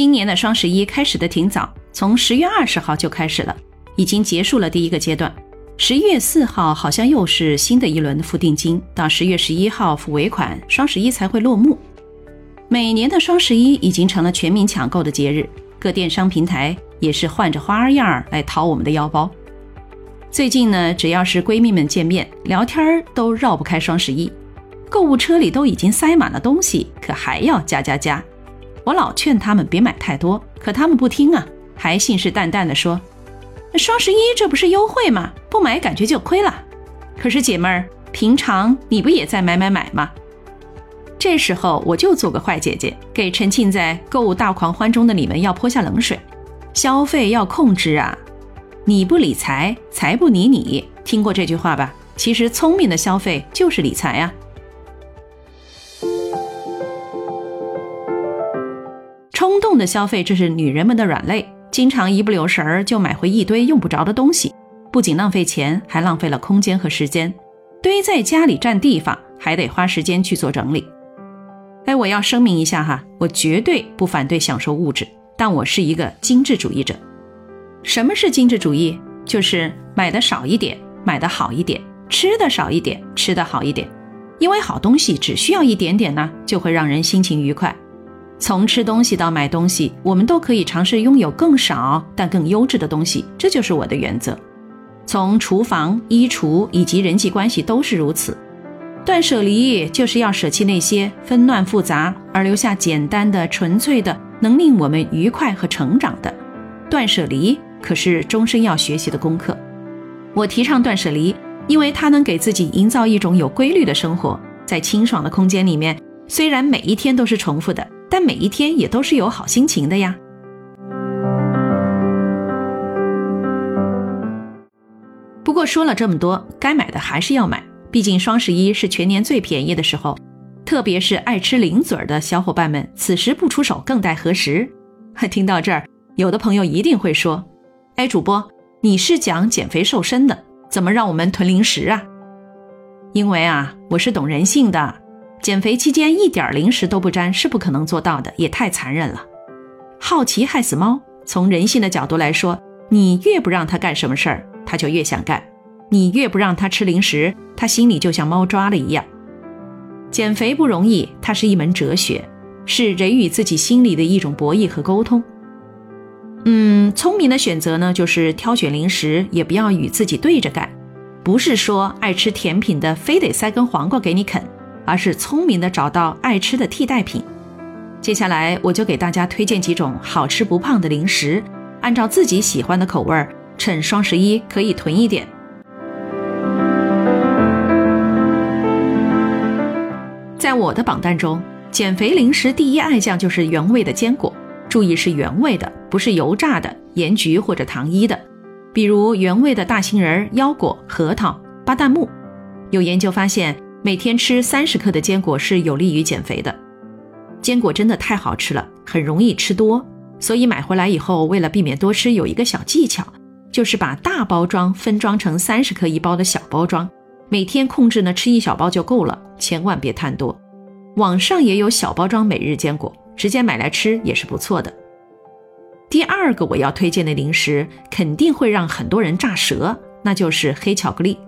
今年的双十一开始的挺早，从十月二十号就开始了，已经结束了第一个阶段。十一月四号好像又是新的一轮付定金，到十月十一号付尾款，双十一才会落幕。每年的双十一已经成了全民抢购的节日，各电商平台也是换着花样儿来掏我们的腰包。最近呢，只要是闺蜜们见面聊天儿都绕不开双十一，购物车里都已经塞满了东西，可还要加加加。我老劝他们别买太多，可他们不听啊，还信誓旦旦地说。双十一这不是优惠吗？不买感觉就亏了。可是姐妹儿，平常你不也在买买买吗？这时候我就做个坏姐姐，给沉浸在购物大狂欢中的你们要泼下冷水。消费要控制啊！你不理财，财不理你。听过这句话吧？其实聪明的消费就是理财啊。冲动的消费，这是女人们的软肋。经常一不留神儿就买回一堆用不着的东西，不仅浪费钱，还浪费了空间和时间，堆在家里占地方，还得花时间去做整理。哎，我要声明一下哈，我绝对不反对享受物质，但我是一个精致主义者。什么是精致主义？就是买的少一点，买的好一点；吃的少一点，吃的好一点。因为好东西只需要一点点呢，就会让人心情愉快。从吃东西到买东西，我们都可以尝试拥有更少但更优质的东西，这就是我的原则。从厨房、衣橱以及人际关系都是如此。断舍离就是要舍弃那些纷乱复杂，而留下简单的、纯粹的，能令我们愉快和成长的。断舍离可是终身要学习的功课。我提倡断舍离，因为它能给自己营造一种有规律的生活，在清爽的空间里面，虽然每一天都是重复的。但每一天也都是有好心情的呀。不过说了这么多，该买的还是要买，毕竟双十一是全年最便宜的时候，特别是爱吃零嘴儿的小伙伴们，此时不出手更待何时？听到这儿，有的朋友一定会说：“哎，主播，你是讲减肥瘦身的，怎么让我们囤零食啊？”因为啊，我是懂人性的。减肥期间一点零食都不沾是不可能做到的，也太残忍了。好奇害死猫。从人性的角度来说，你越不让他干什么事儿，他就越想干；你越不让他吃零食，他心里就像猫抓了一样。减肥不容易，它是一门哲学，是人与自己心里的一种博弈和沟通。嗯，聪明的选择呢，就是挑选零食也不要与自己对着干，不是说爱吃甜品的非得塞根黄瓜给你啃。而是聪明的找到爱吃的替代品。接下来我就给大家推荐几种好吃不胖的零食，按照自己喜欢的口味儿，趁双十一可以囤一点。在我的榜单中，减肥零食第一爱将就是原味的坚果，注意是原味的，不是油炸的、盐焗或者糖衣的。比如原味的大杏仁、腰果、核桃、巴旦木。有研究发现。每天吃三十克的坚果是有利于减肥的。坚果真的太好吃了，很容易吃多，所以买回来以后，为了避免多吃，有一个小技巧，就是把大包装分装成三十克一包的小包装，每天控制呢吃一小包就够了，千万别贪多。网上也有小包装每日坚果，直接买来吃也是不错的。第二个我要推荐的零食，肯定会让很多人炸舌，那就是黑巧克力。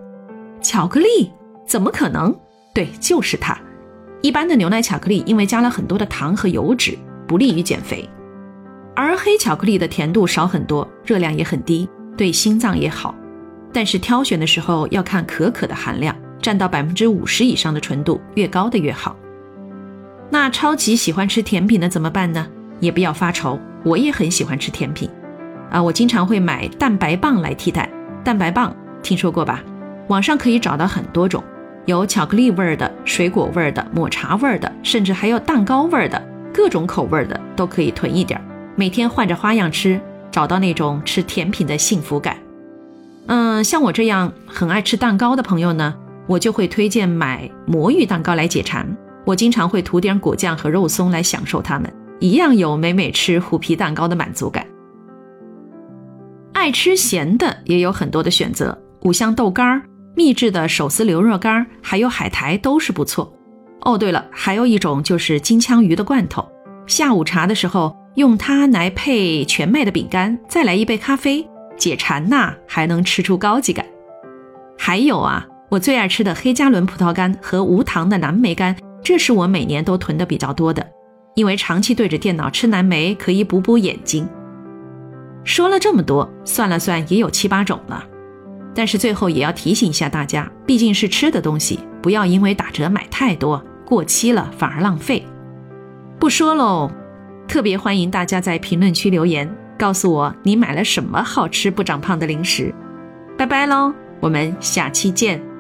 巧克力。怎么可能？对，就是它。一般的牛奶巧克力因为加了很多的糖和油脂，不利于减肥。而黑巧克力的甜度少很多，热量也很低，对心脏也好。但是挑选的时候要看可可的含量，占到百分之五十以上的纯度，越高的越好。那超级喜欢吃甜品的怎么办呢？也不要发愁，我也很喜欢吃甜品。啊，我经常会买蛋白棒来替代。蛋白棒听说过吧？网上可以找到很多种。有巧克力味儿的、水果味儿的、抹茶味儿的，甚至还有蛋糕味儿的，各种口味的都可以囤一点儿，每天换着花样吃，找到那种吃甜品的幸福感。嗯，像我这样很爱吃蛋糕的朋友呢，我就会推荐买魔芋蛋糕来解馋。我经常会涂点果酱和肉松来享受它们，一样有美美吃虎皮蛋糕的满足感。爱吃咸的也有很多的选择，五香豆干儿。秘制的手撕牛肉干，还有海苔都是不错。哦，对了，还有一种就是金枪鱼的罐头。下午茶的时候，用它来配全麦的饼干，再来一杯咖啡，解馋呐，还能吃出高级感。还有啊，我最爱吃的黑加仑葡萄干和无糖的蓝莓干，这是我每年都囤的比较多的，因为长期对着电脑吃蓝莓可以补补眼睛。说了这么多，算了算也有七八种了。但是最后也要提醒一下大家，毕竟是吃的东西，不要因为打折买太多，过期了反而浪费。不说喽，特别欢迎大家在评论区留言，告诉我你买了什么好吃不长胖的零食。拜拜喽，我们下期见。